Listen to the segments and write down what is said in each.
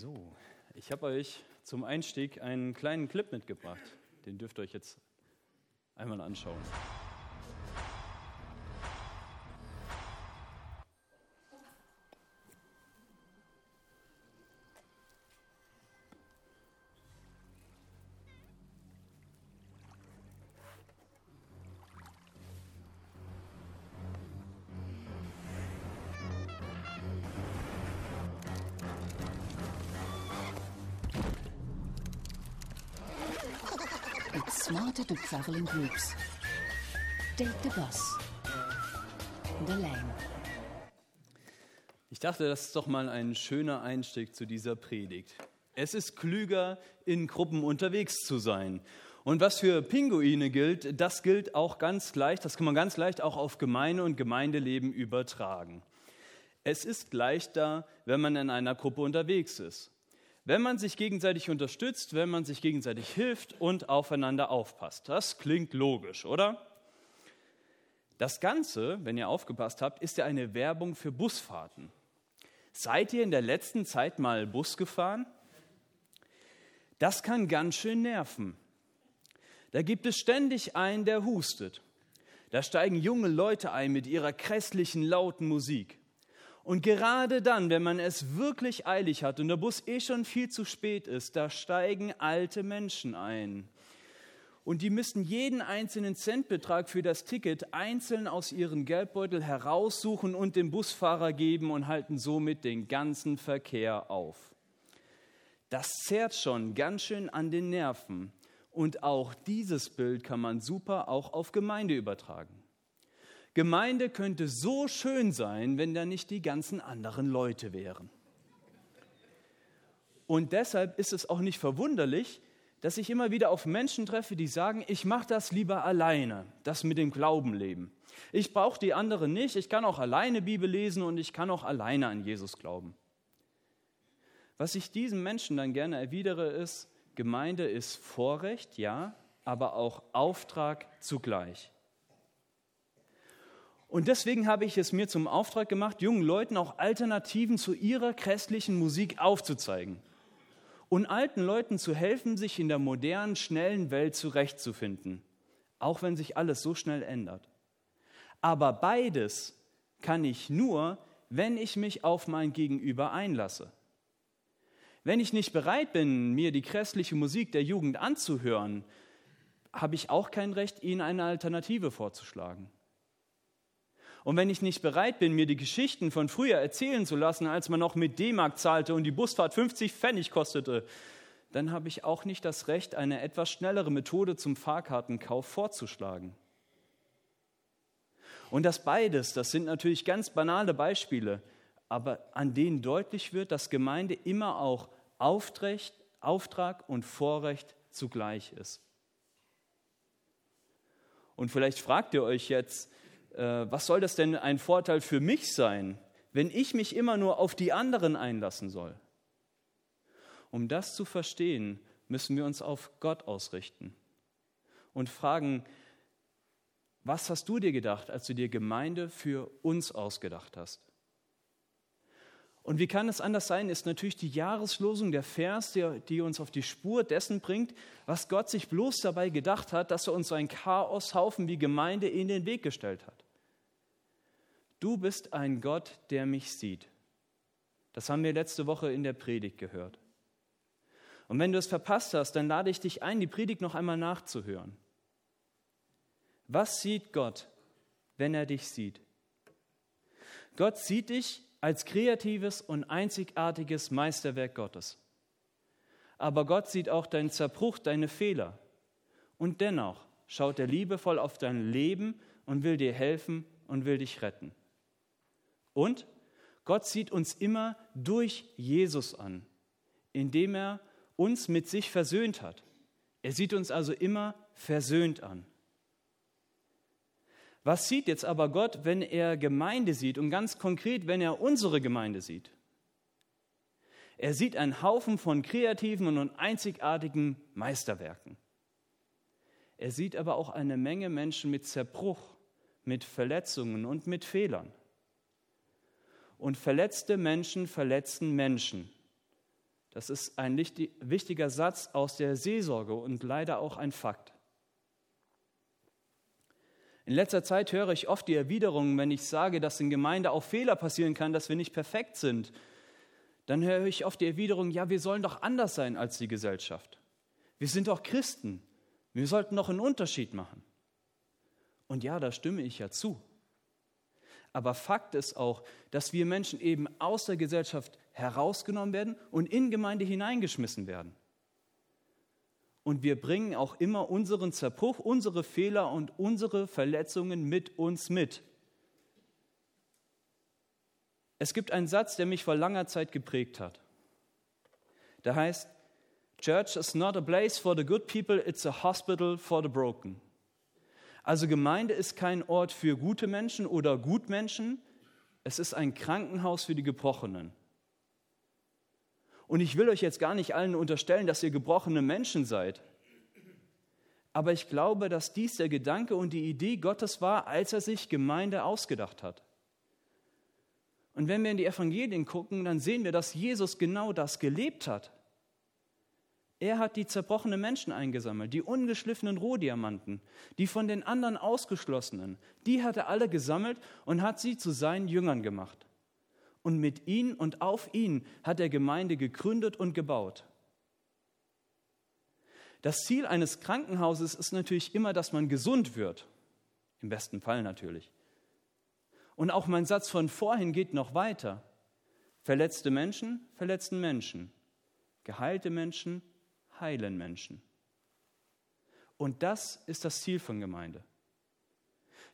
So, ich habe euch zum Einstieg einen kleinen Clip mitgebracht. Den dürft ihr euch jetzt einmal anschauen. Travel groups. Take the bus. The lane. Ich dachte, das ist doch mal ein schöner Einstieg zu dieser Predigt. Es ist klüger, in Gruppen unterwegs zu sein. Und was für Pinguine gilt, das gilt auch ganz leicht, das kann man ganz leicht auch auf Gemeinde und Gemeindeleben übertragen. Es ist leichter, wenn man in einer Gruppe unterwegs ist. Wenn man sich gegenseitig unterstützt, wenn man sich gegenseitig hilft und aufeinander aufpasst. Das klingt logisch, oder? Das Ganze, wenn ihr aufgepasst habt, ist ja eine Werbung für Busfahrten. Seid ihr in der letzten Zeit mal Bus gefahren? Das kann ganz schön nerven. Da gibt es ständig einen, der hustet. Da steigen junge Leute ein mit ihrer grässlichen, lauten Musik. Und gerade dann, wenn man es wirklich eilig hat und der Bus eh schon viel zu spät ist, da steigen alte Menschen ein. Und die müssen jeden einzelnen Centbetrag für das Ticket einzeln aus ihren Geldbeutel heraussuchen und dem Busfahrer geben und halten somit den ganzen Verkehr auf. Das zerrt schon ganz schön an den Nerven. Und auch dieses Bild kann man super auch auf Gemeinde übertragen. Gemeinde könnte so schön sein, wenn da nicht die ganzen anderen Leute wären. Und deshalb ist es auch nicht verwunderlich, dass ich immer wieder auf Menschen treffe, die sagen, ich mache das lieber alleine, das mit dem Glauben leben. Ich brauche die anderen nicht, ich kann auch alleine Bibel lesen und ich kann auch alleine an Jesus glauben. Was ich diesen Menschen dann gerne erwidere, ist, Gemeinde ist Vorrecht, ja, aber auch Auftrag zugleich. Und deswegen habe ich es mir zum Auftrag gemacht, jungen Leuten auch Alternativen zu ihrer christlichen Musik aufzuzeigen und alten Leuten zu helfen, sich in der modernen, schnellen Welt zurechtzufinden, auch wenn sich alles so schnell ändert. Aber beides kann ich nur, wenn ich mich auf mein Gegenüber einlasse. Wenn ich nicht bereit bin, mir die christliche Musik der Jugend anzuhören, habe ich auch kein Recht, ihnen eine Alternative vorzuschlagen. Und wenn ich nicht bereit bin, mir die Geschichten von früher erzählen zu lassen, als man noch mit D-Mark zahlte und die Busfahrt 50 Pfennig kostete, dann habe ich auch nicht das Recht, eine etwas schnellere Methode zum Fahrkartenkauf vorzuschlagen. Und das beides, das sind natürlich ganz banale Beispiele, aber an denen deutlich wird, dass Gemeinde immer auch Aufrecht, Auftrag und Vorrecht zugleich ist. Und vielleicht fragt ihr euch jetzt, was soll das denn ein Vorteil für mich sein, wenn ich mich immer nur auf die anderen einlassen soll? Um das zu verstehen, müssen wir uns auf Gott ausrichten und fragen, was hast du dir gedacht, als du dir Gemeinde für uns ausgedacht hast? Und wie kann es anders sein, ist natürlich die Jahreslosung der Vers, die, die, uns auf die Spur dessen bringt, was Gott sich bloß dabei gedacht hat, dass er uns so einen Chaoshaufen wie Gemeinde in den Weg gestellt hat. Du bist ein Gott, der mich sieht. Das haben wir letzte Woche in der Predigt gehört. Und wenn du es verpasst hast, dann lade ich dich ein, die Predigt noch einmal nachzuhören. Was sieht Gott, wenn er dich sieht? Gott sieht dich als kreatives und einzigartiges Meisterwerk Gottes. Aber Gott sieht auch deinen Zerbruch, deine Fehler. Und dennoch schaut er liebevoll auf dein Leben und will dir helfen und will dich retten. Und Gott sieht uns immer durch Jesus an, indem er uns mit sich versöhnt hat. Er sieht uns also immer versöhnt an. Was sieht jetzt aber Gott, wenn er Gemeinde sieht und ganz konkret, wenn er unsere Gemeinde sieht? Er sieht einen Haufen von kreativen und einzigartigen Meisterwerken. Er sieht aber auch eine Menge Menschen mit Zerbruch, mit Verletzungen und mit Fehlern und verletzte Menschen verletzen Menschen. Das ist ein wichtiger Satz aus der Seelsorge und leider auch ein Fakt. In letzter Zeit höre ich oft die Erwiderungen, wenn ich sage, dass in Gemeinde auch Fehler passieren kann, dass wir nicht perfekt sind. Dann höre ich oft die Erwiderung, ja, wir sollen doch anders sein als die Gesellschaft. Wir sind doch Christen. Wir sollten noch einen Unterschied machen. Und ja, da stimme ich ja zu. Aber Fakt ist auch, dass wir Menschen eben aus der Gesellschaft herausgenommen werden und in Gemeinde hineingeschmissen werden. Und wir bringen auch immer unseren Zerbruch, unsere Fehler und unsere Verletzungen mit uns mit. Es gibt einen Satz, der mich vor langer Zeit geprägt hat. Der heißt, Church is not a place for the good people, it's a hospital for the broken. Also Gemeinde ist kein Ort für gute Menschen oder Gutmenschen, es ist ein Krankenhaus für die Gebrochenen. Und ich will euch jetzt gar nicht allen unterstellen, dass ihr gebrochene Menschen seid. Aber ich glaube, dass dies der Gedanke und die Idee Gottes war, als er sich Gemeinde ausgedacht hat. Und wenn wir in die Evangelien gucken, dann sehen wir, dass Jesus genau das gelebt hat. Er hat die zerbrochenen Menschen eingesammelt, die ungeschliffenen Rohdiamanten, die von den anderen Ausgeschlossenen. Die hat er alle gesammelt und hat sie zu seinen Jüngern gemacht und mit ihnen und auf ihn hat er Gemeinde gegründet und gebaut. Das Ziel eines Krankenhauses ist natürlich immer, dass man gesund wird. Im besten Fall natürlich. Und auch mein Satz von vorhin geht noch weiter. Verletzte Menschen verletzten Menschen. Geheilte Menschen heilen Menschen. Und das ist das Ziel von Gemeinde.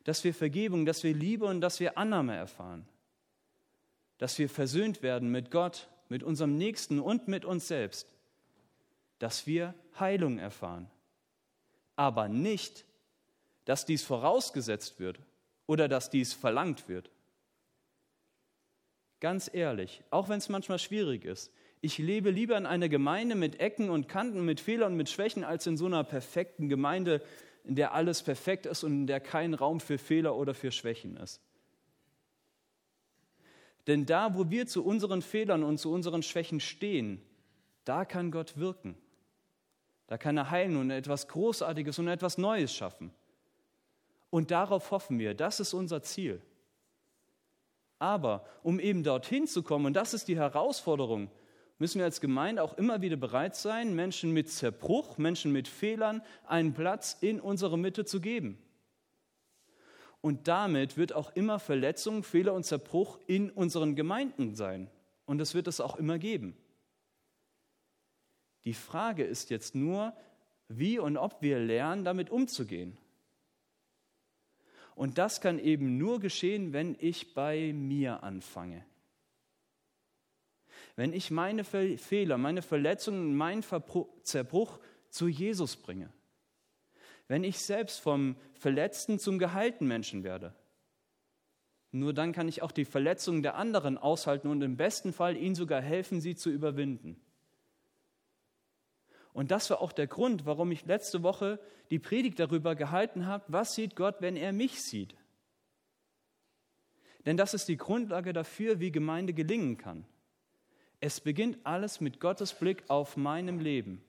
Dass wir Vergebung, dass wir Liebe und dass wir Annahme erfahren dass wir versöhnt werden mit Gott, mit unserem Nächsten und mit uns selbst, dass wir Heilung erfahren. Aber nicht, dass dies vorausgesetzt wird oder dass dies verlangt wird. Ganz ehrlich, auch wenn es manchmal schwierig ist, ich lebe lieber in einer Gemeinde mit Ecken und Kanten, mit Fehlern und mit Schwächen, als in so einer perfekten Gemeinde, in der alles perfekt ist und in der kein Raum für Fehler oder für Schwächen ist. Denn da, wo wir zu unseren Fehlern und zu unseren Schwächen stehen, da kann Gott wirken. Da kann er heilen und etwas Großartiges und etwas Neues schaffen. Und darauf hoffen wir, das ist unser Ziel. Aber um eben dorthin zu kommen, und das ist die Herausforderung, müssen wir als Gemeinde auch immer wieder bereit sein, Menschen mit Zerbruch, Menschen mit Fehlern einen Platz in unserer Mitte zu geben. Und damit wird auch immer Verletzung, Fehler und Zerbruch in unseren Gemeinden sein. Und das wird es auch immer geben. Die Frage ist jetzt nur, wie und ob wir lernen, damit umzugehen. Und das kann eben nur geschehen, wenn ich bei mir anfange. Wenn ich meine Fehler, meine Verletzungen, meinen Zerbruch zu Jesus bringe wenn ich selbst vom verletzten zum geheilten Menschen werde. Nur dann kann ich auch die Verletzungen der anderen aushalten und im besten Fall ihnen sogar helfen, sie zu überwinden. Und das war auch der Grund, warum ich letzte Woche die Predigt darüber gehalten habe, was sieht Gott, wenn er mich sieht. Denn das ist die Grundlage dafür, wie Gemeinde gelingen kann. Es beginnt alles mit Gottes Blick auf meinem Leben.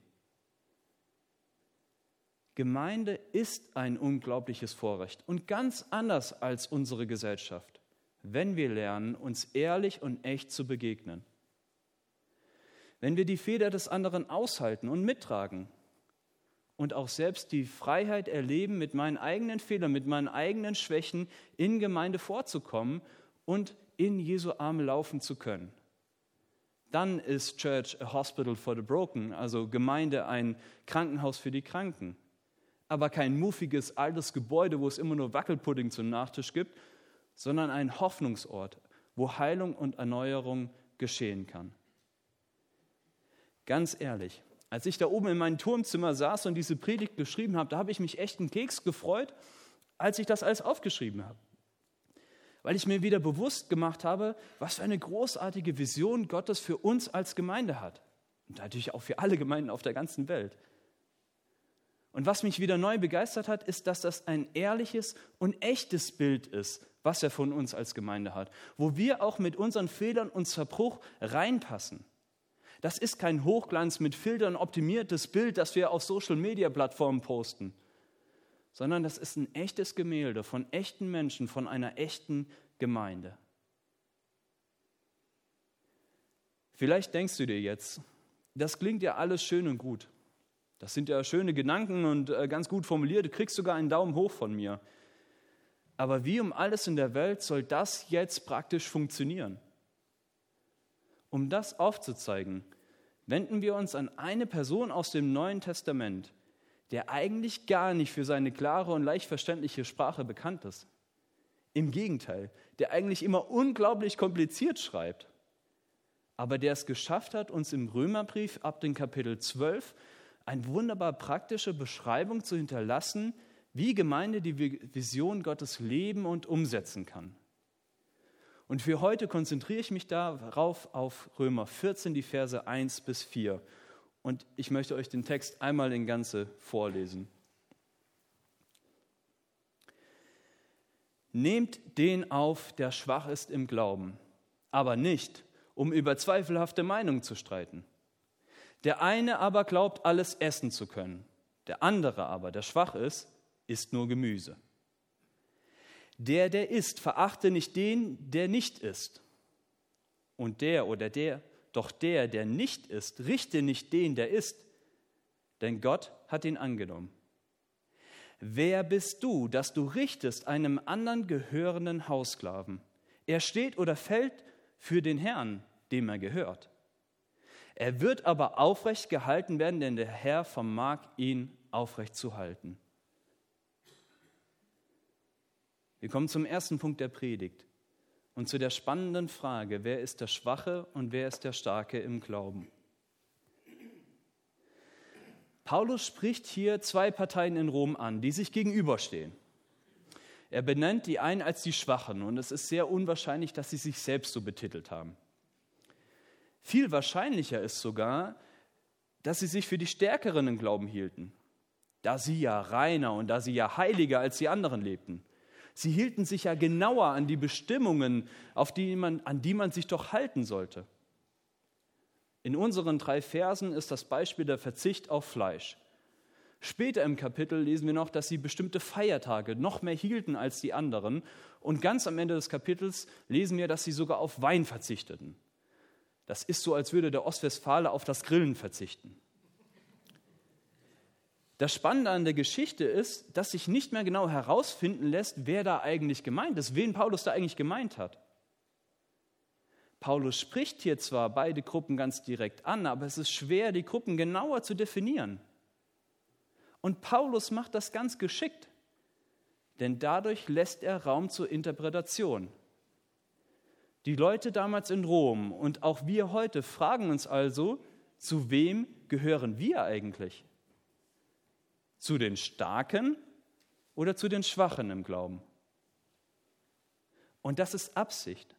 Gemeinde ist ein unglaubliches Vorrecht und ganz anders als unsere Gesellschaft, wenn wir lernen, uns ehrlich und echt zu begegnen. Wenn wir die Feder des anderen aushalten und mittragen und auch selbst die Freiheit erleben, mit meinen eigenen Fehlern, mit meinen eigenen Schwächen in Gemeinde vorzukommen und in Jesu Arme laufen zu können. Dann ist Church a Hospital for the Broken, also Gemeinde ein Krankenhaus für die Kranken aber kein muffiges altes Gebäude, wo es immer nur Wackelpudding zum Nachtisch gibt, sondern ein Hoffnungsort, wo Heilung und Erneuerung geschehen kann. Ganz ehrlich, als ich da oben in meinem Turmzimmer saß und diese Predigt geschrieben habe, da habe ich mich echt einen Keks gefreut, als ich das alles aufgeschrieben habe. Weil ich mir wieder bewusst gemacht habe, was für eine großartige Vision Gottes für uns als Gemeinde hat. Und natürlich auch für alle Gemeinden auf der ganzen Welt. Und was mich wieder neu begeistert hat, ist, dass das ein ehrliches und echtes Bild ist, was er von uns als Gemeinde hat, wo wir auch mit unseren Fehlern und Zerbruch reinpassen. Das ist kein Hochglanz mit Filtern optimiertes Bild, das wir auf Social-Media-Plattformen posten, sondern das ist ein echtes Gemälde von echten Menschen, von einer echten Gemeinde. Vielleicht denkst du dir jetzt, das klingt ja alles schön und gut. Das sind ja schöne Gedanken und äh, ganz gut formuliert. Du kriegst sogar einen Daumen hoch von mir. Aber wie um alles in der Welt soll das jetzt praktisch funktionieren? Um das aufzuzeigen, wenden wir uns an eine Person aus dem Neuen Testament, der eigentlich gar nicht für seine klare und leicht verständliche Sprache bekannt ist. Im Gegenteil, der eigentlich immer unglaublich kompliziert schreibt, aber der es geschafft hat, uns im Römerbrief ab dem Kapitel 12 eine wunderbar praktische Beschreibung zu hinterlassen, wie Gemeinde die Vision Gottes leben und umsetzen kann. Und für heute konzentriere ich mich darauf auf Römer 14, die Verse 1 bis 4. Und ich möchte euch den Text einmal in Ganze vorlesen. Nehmt den auf, der schwach ist im Glauben, aber nicht, um über zweifelhafte Meinungen zu streiten. Der eine aber glaubt, alles essen zu können. Der andere aber, der schwach ist, isst nur Gemüse. Der, der isst, verachte nicht den, der nicht isst. Und der oder der, doch der, der nicht isst, richte nicht den, der isst, denn Gott hat ihn angenommen. Wer bist du, dass du richtest einem anderen gehörenden Haussklaven? Er steht oder fällt für den Herrn, dem er gehört. Er wird aber aufrecht gehalten werden, denn der Herr vermag ihn aufrecht zu halten. Wir kommen zum ersten Punkt der Predigt und zu der spannenden Frage, wer ist der Schwache und wer ist der Starke im Glauben? Paulus spricht hier zwei Parteien in Rom an, die sich gegenüberstehen. Er benennt die einen als die Schwachen und es ist sehr unwahrscheinlich, dass sie sich selbst so betitelt haben. Viel wahrscheinlicher ist sogar, dass sie sich für die Stärkeren im Glauben hielten, da sie ja reiner und da sie ja heiliger als die anderen lebten. Sie hielten sich ja genauer an die Bestimmungen, auf die man, an die man sich doch halten sollte. In unseren drei Versen ist das Beispiel der Verzicht auf Fleisch. Später im Kapitel lesen wir noch, dass sie bestimmte Feiertage noch mehr hielten als die anderen. Und ganz am Ende des Kapitels lesen wir, dass sie sogar auf Wein verzichteten. Das ist so, als würde der Ostwestfale auf das Grillen verzichten. Das Spannende an der Geschichte ist, dass sich nicht mehr genau herausfinden lässt, wer da eigentlich gemeint ist, wen Paulus da eigentlich gemeint hat. Paulus spricht hier zwar beide Gruppen ganz direkt an, aber es ist schwer, die Gruppen genauer zu definieren. Und Paulus macht das ganz geschickt, denn dadurch lässt er Raum zur Interpretation. Die Leute damals in Rom und auch wir heute fragen uns also, zu wem gehören wir eigentlich? Zu den Starken oder zu den Schwachen im Glauben? Und das ist Absicht.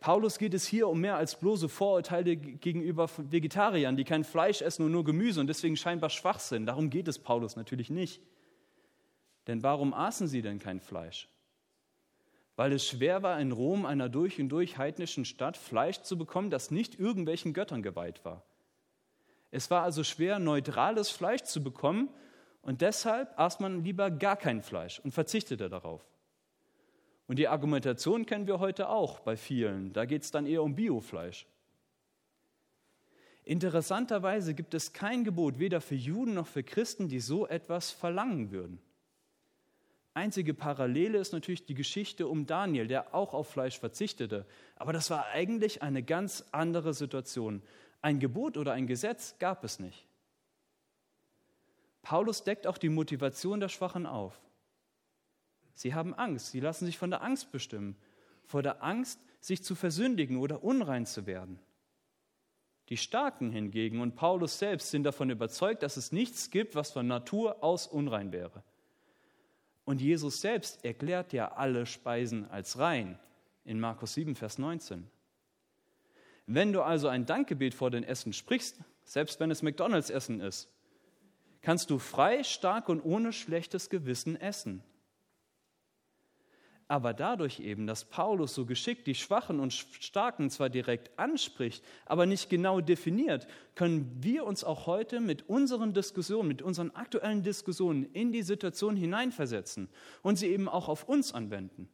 Paulus geht es hier um mehr als bloße Vorurteile gegenüber Vegetariern, die kein Fleisch essen und nur Gemüse und deswegen scheinbar schwach sind. Darum geht es Paulus natürlich nicht. Denn warum aßen sie denn kein Fleisch? weil es schwer war, in Rom, einer durch und durch heidnischen Stadt, Fleisch zu bekommen, das nicht irgendwelchen Göttern geweiht war. Es war also schwer, neutrales Fleisch zu bekommen und deshalb aß man lieber gar kein Fleisch und verzichtete darauf. Und die Argumentation kennen wir heute auch bei vielen. Da geht es dann eher um Biofleisch. Interessanterweise gibt es kein Gebot, weder für Juden noch für Christen, die so etwas verlangen würden. Einzige Parallele ist natürlich die Geschichte um Daniel, der auch auf Fleisch verzichtete. Aber das war eigentlich eine ganz andere Situation. Ein Gebot oder ein Gesetz gab es nicht. Paulus deckt auch die Motivation der Schwachen auf. Sie haben Angst, sie lassen sich von der Angst bestimmen, vor der Angst, sich zu versündigen oder unrein zu werden. Die Starken hingegen und Paulus selbst sind davon überzeugt, dass es nichts gibt, was von Natur aus unrein wäre. Und Jesus selbst erklärt ja alle Speisen als rein in Markus 7, Vers 19. Wenn du also ein Dankgebet vor den Essen sprichst, selbst wenn es McDonalds Essen ist, kannst du frei, stark und ohne schlechtes Gewissen essen. aber dadurch eben, dass Paulus so geschickt die Schwachen und Starken zwar direkt anspricht, aber nicht genau definiert, können wir uns auch heute mit unseren Diskussionen, mit unseren aktuellen Diskussionen in die Situation hineinversetzen und sie eben auch auf uns anwenden.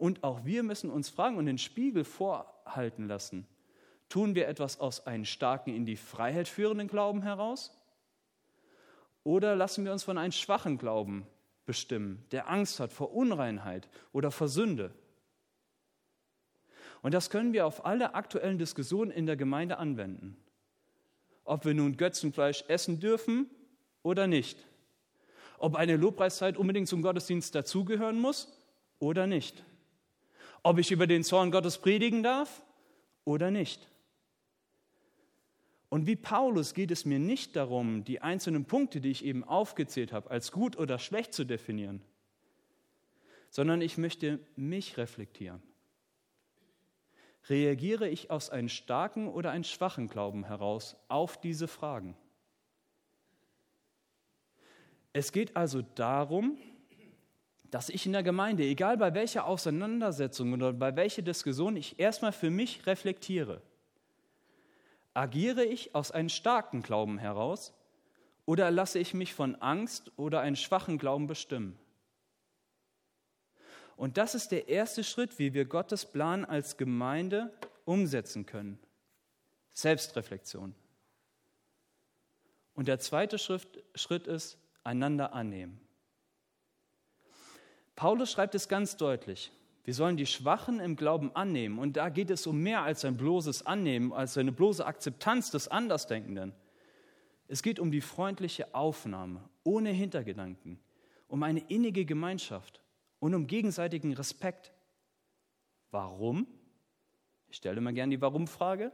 Und auch wir müssen uns fragen und den Spiegel vorhalten lassen. Tun wir etwas aus einem starken in die Freiheit führenden Glauben heraus? Oder lassen wir uns von einem schwachen Glauben bestimmen, der Angst hat vor Unreinheit oder vor Sünde. Und das können wir auf alle aktuellen Diskussionen in der Gemeinde anwenden. Ob wir nun Götzenfleisch essen dürfen oder nicht. Ob eine Lobpreiszeit unbedingt zum Gottesdienst dazugehören muss oder nicht. Ob ich über den Zorn Gottes predigen darf oder nicht. Und wie Paulus geht es mir nicht darum, die einzelnen Punkte, die ich eben aufgezählt habe, als gut oder schlecht zu definieren, sondern ich möchte mich reflektieren. Reagiere ich aus einem starken oder einem schwachen Glauben heraus auf diese Fragen? Es geht also darum, dass ich in der Gemeinde, egal bei welcher Auseinandersetzung oder bei welcher Diskussion, ich erstmal für mich reflektiere. Agiere ich aus einem starken Glauben heraus oder lasse ich mich von Angst oder einem schwachen Glauben bestimmen? Und das ist der erste Schritt, wie wir Gottes Plan als Gemeinde umsetzen können. Selbstreflexion. Und der zweite Schritt ist, einander annehmen. Paulus schreibt es ganz deutlich. Wir sollen die Schwachen im Glauben annehmen. Und da geht es um mehr als ein bloßes Annehmen, als eine bloße Akzeptanz des Andersdenkenden. Es geht um die freundliche Aufnahme, ohne Hintergedanken, um eine innige Gemeinschaft und um gegenseitigen Respekt. Warum? Ich stelle mal gerne die Warum-Frage.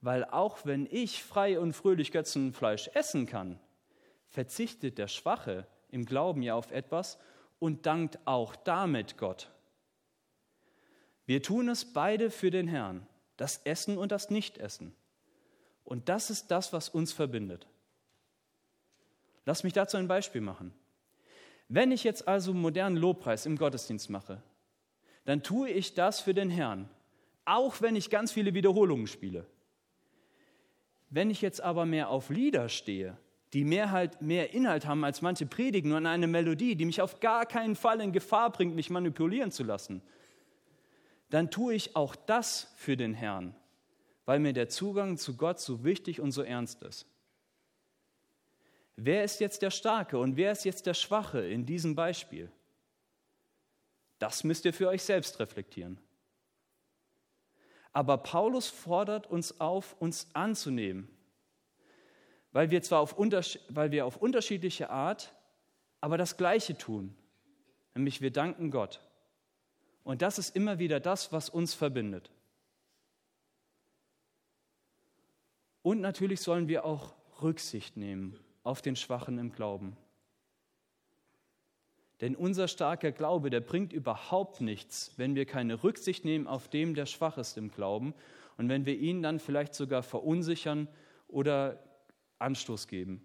Weil auch wenn ich frei und fröhlich Götzenfleisch essen kann, verzichtet der Schwache im Glauben ja auf etwas und dankt auch damit Gott. Wir tun es beide für den Herrn, das Essen und das Nichtessen. Und das ist das, was uns verbindet. Lass mich dazu ein Beispiel machen. Wenn ich jetzt also modernen Lobpreis im Gottesdienst mache, dann tue ich das für den Herrn, auch wenn ich ganz viele Wiederholungen spiele. Wenn ich jetzt aber mehr auf Lieder stehe, die mehr, halt, mehr Inhalt haben als manche Predigen und eine Melodie, die mich auf gar keinen Fall in Gefahr bringt, mich manipulieren zu lassen, dann tue ich auch das für den Herrn, weil mir der Zugang zu Gott so wichtig und so ernst ist. Wer ist jetzt der Starke und wer ist jetzt der Schwache in diesem Beispiel? Das müsst ihr für euch selbst reflektieren. Aber Paulus fordert uns auf, uns anzunehmen, weil wir zwar auf, weil wir auf unterschiedliche Art, aber das Gleiche tun, nämlich wir danken Gott. Und das ist immer wieder das, was uns verbindet. Und natürlich sollen wir auch Rücksicht nehmen auf den Schwachen im Glauben. Denn unser starker Glaube, der bringt überhaupt nichts, wenn wir keine Rücksicht nehmen auf dem, der schwach ist im Glauben und wenn wir ihn dann vielleicht sogar verunsichern oder Anstoß geben.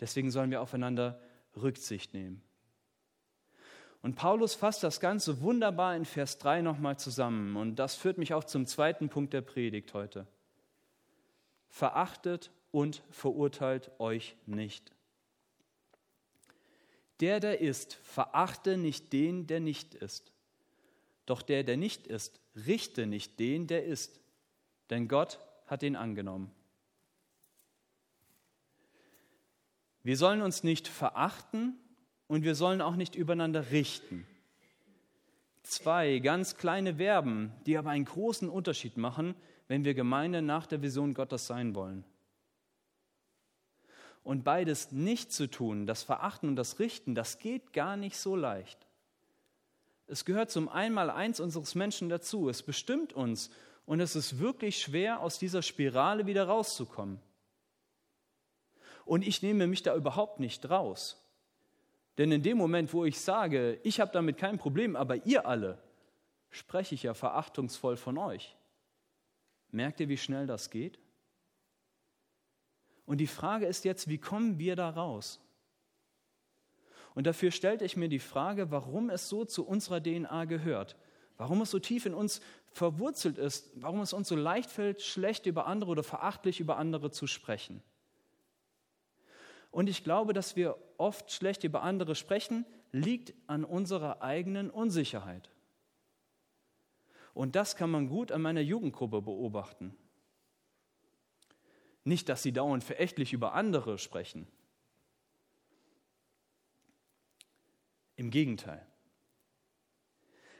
Deswegen sollen wir aufeinander Rücksicht nehmen. Und Paulus fasst das Ganze wunderbar in Vers 3 nochmal zusammen. Und das führt mich auch zum zweiten Punkt der Predigt heute. Verachtet und verurteilt euch nicht. Der, der ist, verachte nicht den, der nicht ist. Doch der, der nicht ist, richte nicht den, der ist. Denn Gott hat ihn angenommen. Wir sollen uns nicht verachten und wir sollen auch nicht übereinander richten. Zwei ganz kleine Verben, die aber einen großen Unterschied machen, wenn wir Gemeinde nach der Vision Gottes sein wollen. Und beides nicht zu tun, das Verachten und das Richten, das geht gar nicht so leicht. Es gehört zum Einmaleins unseres Menschen dazu. Es bestimmt uns und es ist wirklich schwer, aus dieser Spirale wieder rauszukommen. Und ich nehme mich da überhaupt nicht raus. Denn in dem Moment, wo ich sage, ich habe damit kein Problem, aber ihr alle, spreche ich ja verachtungsvoll von euch. Merkt ihr, wie schnell das geht? Und die Frage ist jetzt, wie kommen wir da raus? Und dafür stellte ich mir die Frage, warum es so zu unserer DNA gehört, warum es so tief in uns verwurzelt ist, warum es uns so leicht fällt, schlecht über andere oder verachtlich über andere zu sprechen. Und ich glaube, dass wir oft schlecht über andere sprechen, liegt an unserer eigenen Unsicherheit. Und das kann man gut an meiner Jugendgruppe beobachten. Nicht, dass sie dauernd verächtlich über andere sprechen. Im Gegenteil.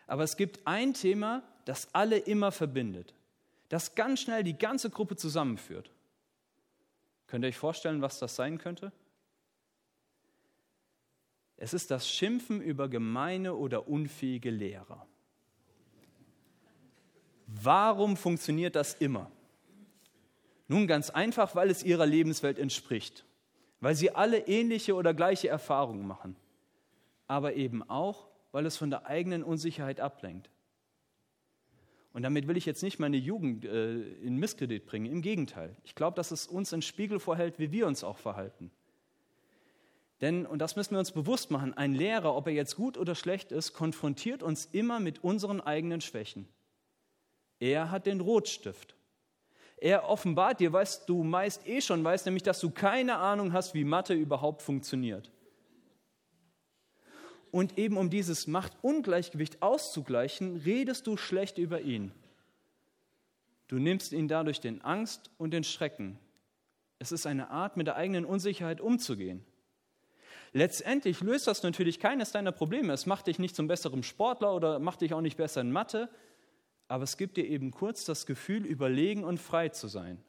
Aber es gibt ein Thema, das alle immer verbindet, das ganz schnell die ganze Gruppe zusammenführt. Könnt ihr euch vorstellen, was das sein könnte? Es ist das Schimpfen über gemeine oder unfähige Lehrer. Warum funktioniert das immer? Nun ganz einfach, weil es ihrer Lebenswelt entspricht, weil sie alle ähnliche oder gleiche Erfahrungen machen, aber eben auch, weil es von der eigenen Unsicherheit ablenkt. Und damit will ich jetzt nicht meine Jugend äh, in Misskredit bringen, im Gegenteil. Ich glaube, dass es uns einen Spiegel vorhält, wie wir uns auch verhalten. Denn, und das müssen wir uns bewusst machen, ein Lehrer, ob er jetzt gut oder schlecht ist, konfrontiert uns immer mit unseren eigenen Schwächen. Er hat den Rotstift. Er offenbart dir, was du meist eh schon weißt, nämlich, dass du keine Ahnung hast, wie Mathe überhaupt funktioniert. Und eben um dieses Machtungleichgewicht auszugleichen, redest du schlecht über ihn. Du nimmst ihn dadurch den Angst und den Schrecken. Es ist eine Art, mit der eigenen Unsicherheit umzugehen. Letztendlich löst das natürlich keines deiner Probleme. Es macht dich nicht zum besseren Sportler oder macht dich auch nicht besser in Mathe, aber es gibt dir eben kurz das Gefühl, überlegen und frei zu sein.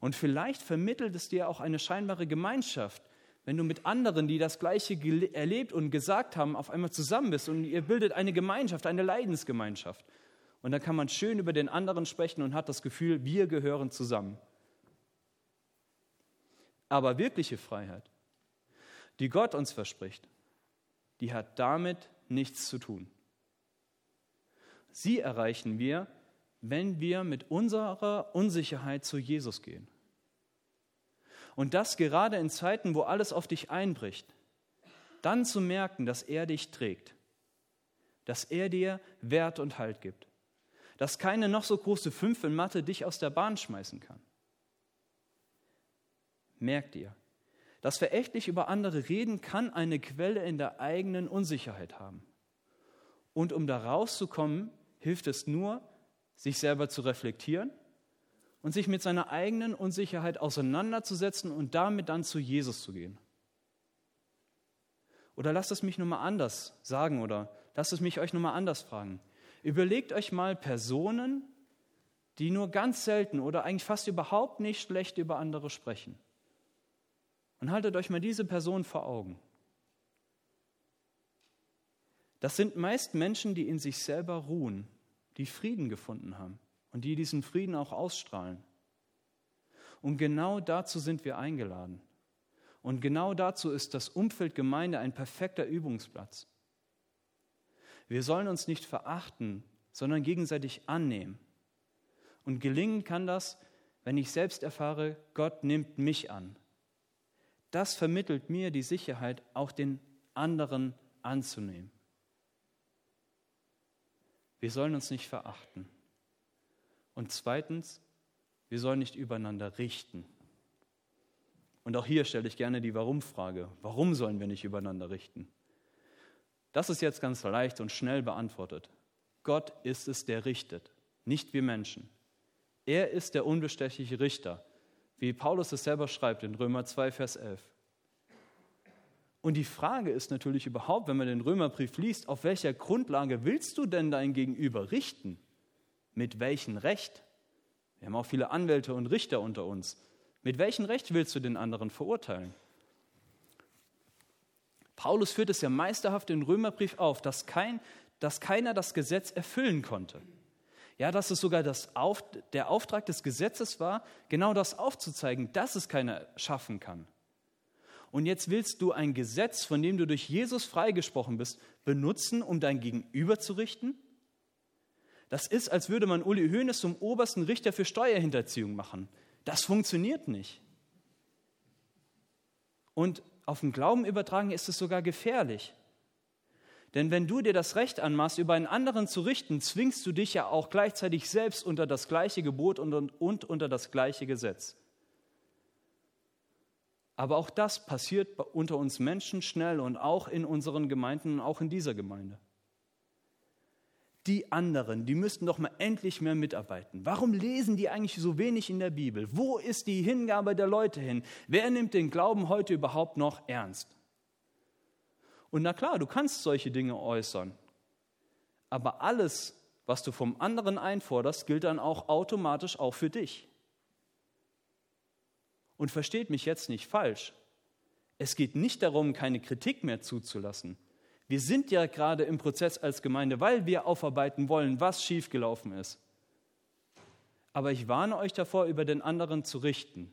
Und vielleicht vermittelt es dir auch eine scheinbare Gemeinschaft, wenn du mit anderen, die das Gleiche erlebt und gesagt haben, auf einmal zusammen bist und ihr bildet eine Gemeinschaft, eine Leidensgemeinschaft. Und dann kann man schön über den anderen sprechen und hat das Gefühl, wir gehören zusammen. Aber wirkliche Freiheit, die Gott uns verspricht, die hat damit nichts zu tun. Sie erreichen wir, wenn wir mit unserer Unsicherheit zu Jesus gehen. Und das gerade in Zeiten, wo alles auf dich einbricht. Dann zu merken, dass er dich trägt, dass er dir Wert und Halt gibt, dass keine noch so große Fünf in Mathe dich aus der Bahn schmeißen kann. Merkt ihr, das verächtlich über andere reden kann eine Quelle in der eigenen Unsicherheit haben. Und um da rauszukommen, hilft es nur, sich selber zu reflektieren und sich mit seiner eigenen Unsicherheit auseinanderzusetzen und damit dann zu Jesus zu gehen. Oder lasst es mich nochmal anders sagen oder lasst es mich euch nochmal anders fragen. Überlegt euch mal Personen, die nur ganz selten oder eigentlich fast überhaupt nicht schlecht über andere sprechen. Und haltet euch mal diese Person vor Augen. Das sind meist Menschen, die in sich selber ruhen, die Frieden gefunden haben und die diesen Frieden auch ausstrahlen. Und genau dazu sind wir eingeladen. Und genau dazu ist das Umfeld Gemeinde ein perfekter Übungsplatz. Wir sollen uns nicht verachten, sondern gegenseitig annehmen. Und gelingen kann das, wenn ich selbst erfahre, Gott nimmt mich an. Das vermittelt mir die Sicherheit, auch den anderen anzunehmen. Wir sollen uns nicht verachten. Und zweitens, wir sollen nicht übereinander richten. Und auch hier stelle ich gerne die Warum-Frage. Warum sollen wir nicht übereinander richten? Das ist jetzt ganz leicht und schnell beantwortet. Gott ist es, der richtet, nicht wir Menschen. Er ist der unbestechliche Richter, wie Paulus es selber schreibt in Römer 2, Vers 11. Und die Frage ist natürlich überhaupt, wenn man den Römerbrief liest, auf welcher Grundlage willst du denn dein Gegenüber richten? Mit welchem Recht? Wir haben auch viele Anwälte und Richter unter uns. Mit welchem Recht willst du den anderen verurteilen? Paulus führt es ja meisterhaft im Römerbrief auf, dass, kein, dass keiner das Gesetz erfüllen konnte. Ja, dass es sogar das auf, der Auftrag des Gesetzes war, genau das aufzuzeigen, dass es keiner schaffen kann. Und jetzt willst du ein Gesetz, von dem du durch Jesus freigesprochen bist, benutzen, um dein Gegenüber zu richten? Das ist, als würde man Uli Hoeneß zum obersten Richter für Steuerhinterziehung machen. Das funktioniert nicht. Und auf den Glauben übertragen ist es sogar gefährlich. Denn wenn du dir das Recht anmachst, über einen anderen zu richten, zwingst du dich ja auch gleichzeitig selbst unter das gleiche Gebot und, und, und unter das gleiche Gesetz. Aber auch das passiert unter uns Menschen schnell und auch in unseren Gemeinden und auch in dieser Gemeinde. Die anderen, die müssten doch mal endlich mehr mitarbeiten. Warum lesen die eigentlich so wenig in der Bibel? Wo ist die Hingabe der Leute hin? Wer nimmt den Glauben heute überhaupt noch ernst? Und na klar, du kannst solche Dinge äußern. Aber alles, was du vom anderen einforderst, gilt dann auch automatisch auch für dich. Und versteht mich jetzt nicht falsch. Es geht nicht darum, keine Kritik mehr zuzulassen. Wir sind ja gerade im Prozess als Gemeinde, weil wir aufarbeiten wollen, was schiefgelaufen ist. Aber ich warne euch davor, über den anderen zu richten.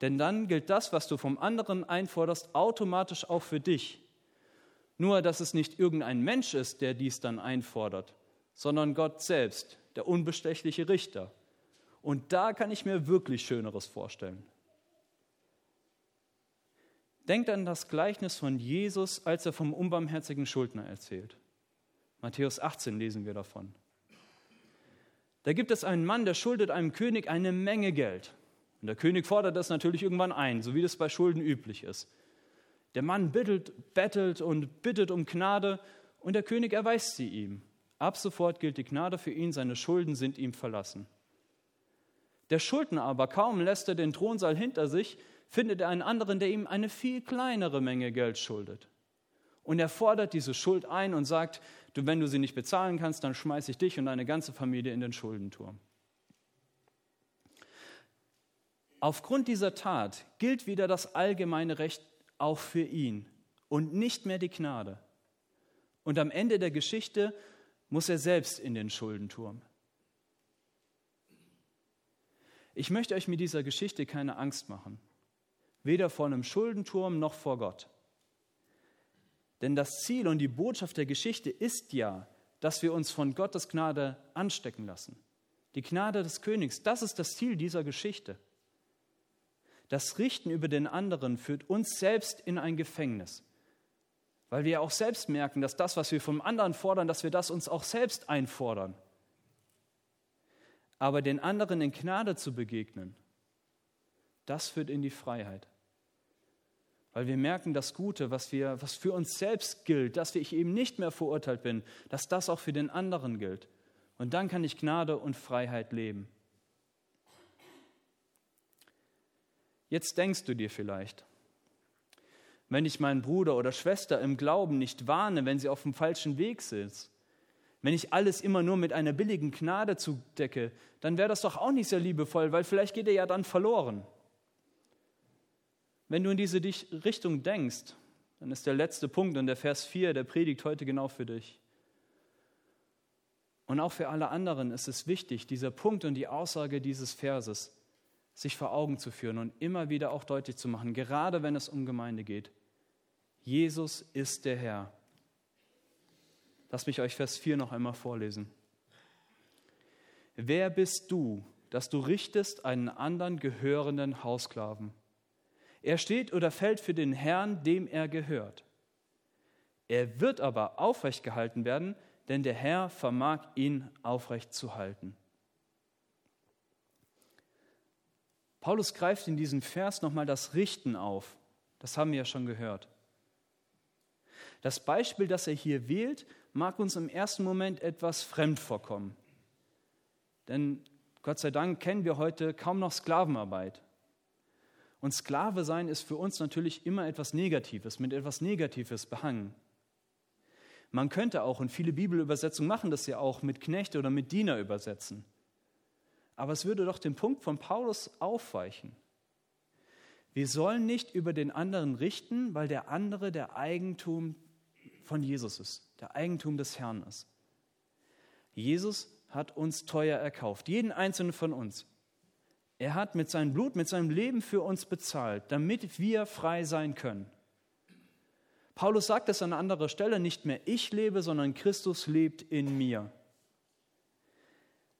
Denn dann gilt das, was du vom anderen einforderst, automatisch auch für dich. Nur, dass es nicht irgendein Mensch ist, der dies dann einfordert, sondern Gott selbst, der unbestechliche Richter. Und da kann ich mir wirklich Schöneres vorstellen. Denkt an das Gleichnis von Jesus, als er vom unbarmherzigen Schuldner erzählt. Matthäus 18 lesen wir davon. Da gibt es einen Mann, der schuldet einem König eine Menge Geld. Und der König fordert das natürlich irgendwann ein, so wie das bei Schulden üblich ist. Der Mann bittelt, bettelt und bittet um Gnade und der König erweist sie ihm. Ab sofort gilt die Gnade für ihn, seine Schulden sind ihm verlassen. Der Schuldner aber, kaum lässt er den Thronsaal hinter sich, findet er einen anderen, der ihm eine viel kleinere Menge Geld schuldet. Und er fordert diese Schuld ein und sagt, du, wenn du sie nicht bezahlen kannst, dann schmeiße ich dich und deine ganze Familie in den Schuldenturm. Aufgrund dieser Tat gilt wieder das allgemeine Recht auch für ihn und nicht mehr die Gnade. Und am Ende der Geschichte muss er selbst in den Schuldenturm. Ich möchte euch mit dieser Geschichte keine Angst machen, weder vor einem Schuldenturm noch vor Gott. Denn das Ziel und die Botschaft der Geschichte ist ja, dass wir uns von Gottes Gnade anstecken lassen. Die Gnade des Königs, das ist das Ziel dieser Geschichte. Das Richten über den anderen führt uns selbst in ein Gefängnis, weil wir auch selbst merken, dass das, was wir vom anderen fordern, dass wir das uns auch selbst einfordern. Aber den anderen in Gnade zu begegnen, das führt in die Freiheit. Weil wir merken, das Gute, was, wir, was für uns selbst gilt, dass ich eben nicht mehr verurteilt bin, dass das auch für den anderen gilt. Und dann kann ich Gnade und Freiheit leben. Jetzt denkst du dir vielleicht, wenn ich meinen Bruder oder Schwester im Glauben nicht warne, wenn sie auf dem falschen Weg sind, wenn ich alles immer nur mit einer billigen Gnade zudecke, dann wäre das doch auch nicht sehr liebevoll, weil vielleicht geht er ja dann verloren. Wenn du in diese Richtung denkst, dann ist der letzte Punkt und der Vers 4 der Predigt heute genau für dich. Und auch für alle anderen ist es wichtig, dieser Punkt und die Aussage dieses Verses, sich vor Augen zu führen und immer wieder auch deutlich zu machen, gerade wenn es um Gemeinde geht. Jesus ist der Herr. Lass mich euch Vers 4 noch einmal vorlesen. Wer bist du, dass du richtest einen anderen gehörenden Hausklaven? Er steht oder fällt für den Herrn, dem er gehört. Er wird aber aufrecht gehalten werden, denn der Herr vermag ihn aufrecht zu halten. Paulus greift in diesem Vers nochmal das Richten auf. Das haben wir ja schon gehört. Das Beispiel, das er hier wählt, mag uns im ersten Moment etwas fremd vorkommen. Denn Gott sei Dank kennen wir heute kaum noch Sklavenarbeit. Und Sklave sein ist für uns natürlich immer etwas Negatives, mit etwas Negatives behangen. Man könnte auch, und viele Bibelübersetzungen machen das ja auch, mit Knechte oder mit Diener übersetzen. Aber es würde doch den Punkt von Paulus aufweichen. Wir sollen nicht über den anderen richten, weil der andere der Eigentum von Jesus ist, der Eigentum des Herrn ist. Jesus hat uns teuer erkauft, jeden einzelnen von uns. Er hat mit seinem Blut, mit seinem Leben für uns bezahlt, damit wir frei sein können. Paulus sagt es an anderer Stelle, nicht mehr ich lebe, sondern Christus lebt in mir.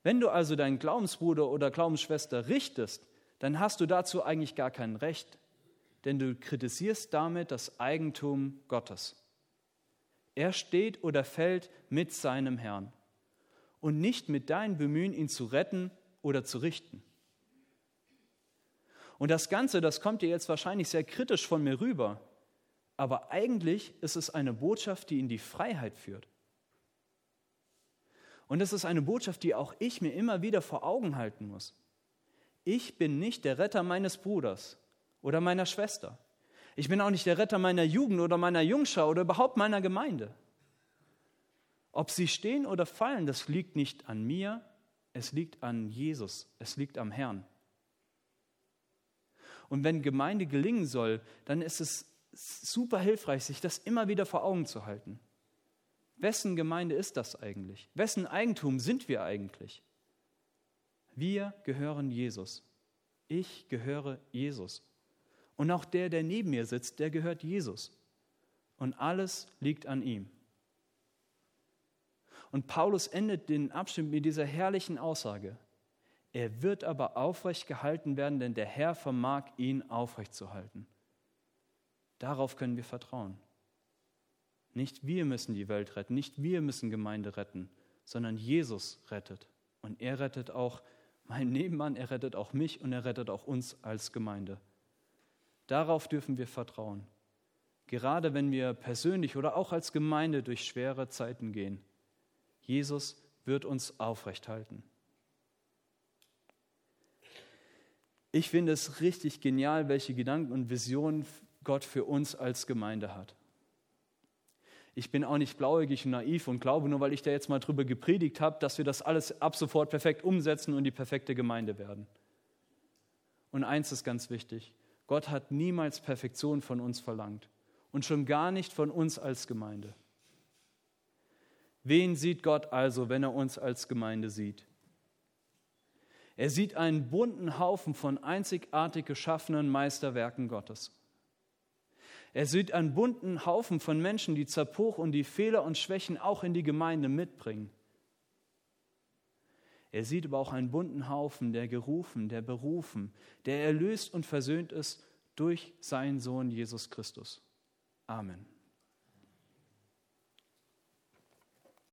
Wenn du also deinen Glaubensbruder oder Glaubensschwester richtest, dann hast du dazu eigentlich gar kein Recht. denn du kritisierst damit das Eigentum Gottes. Er steht oder fällt mit seinem Herrn und nicht mit deinem Bemühen, ihn zu retten oder zu richten. Und das Ganze, das kommt dir jetzt wahrscheinlich sehr kritisch von mir rüber, aber eigentlich ist es eine Botschaft, die in die Freiheit führt. Und es ist eine Botschaft, die auch ich mir immer wieder vor Augen halten muss. Ich bin nicht der Retter meines Bruders oder meiner Schwester. Ich bin auch nicht der Retter meiner Jugend oder meiner Jungschau oder überhaupt meiner Gemeinde. Ob sie stehen oder fallen, das liegt nicht an mir, es liegt an Jesus, es liegt am Herrn. Und wenn Gemeinde gelingen soll, dann ist es super hilfreich, sich das immer wieder vor Augen zu halten. Wessen Gemeinde ist das eigentlich? Wessen Eigentum sind wir eigentlich? Wir gehören Jesus. Ich gehöre Jesus. Und auch der, der neben mir sitzt, der gehört Jesus. Und alles liegt an ihm. Und Paulus endet den Abschnitt mit dieser herrlichen Aussage. Er wird aber aufrecht gehalten werden, denn der Herr vermag ihn aufrecht zu halten. Darauf können wir vertrauen. Nicht wir müssen die Welt retten, nicht wir müssen Gemeinde retten, sondern Jesus rettet. Und er rettet auch meinen Nebenmann, er rettet auch mich und er rettet auch uns als Gemeinde. Darauf dürfen wir vertrauen. Gerade wenn wir persönlich oder auch als Gemeinde durch schwere Zeiten gehen. Jesus wird uns aufrecht halten. Ich finde es richtig genial, welche Gedanken und Visionen Gott für uns als Gemeinde hat. Ich bin auch nicht blauäugig und naiv und glaube nur, weil ich da jetzt mal drüber gepredigt habe, dass wir das alles ab sofort perfekt umsetzen und die perfekte Gemeinde werden. Und eins ist ganz wichtig: Gott hat niemals Perfektion von uns verlangt und schon gar nicht von uns als Gemeinde. Wen sieht Gott also, wenn er uns als Gemeinde sieht? Er sieht einen bunten Haufen von einzigartig geschaffenen Meisterwerken Gottes. Er sieht einen bunten Haufen von Menschen, die Zerbruch und die Fehler und Schwächen auch in die Gemeinde mitbringen. Er sieht aber auch einen bunten Haufen, der gerufen, der berufen, der erlöst und versöhnt ist durch seinen Sohn Jesus Christus. Amen.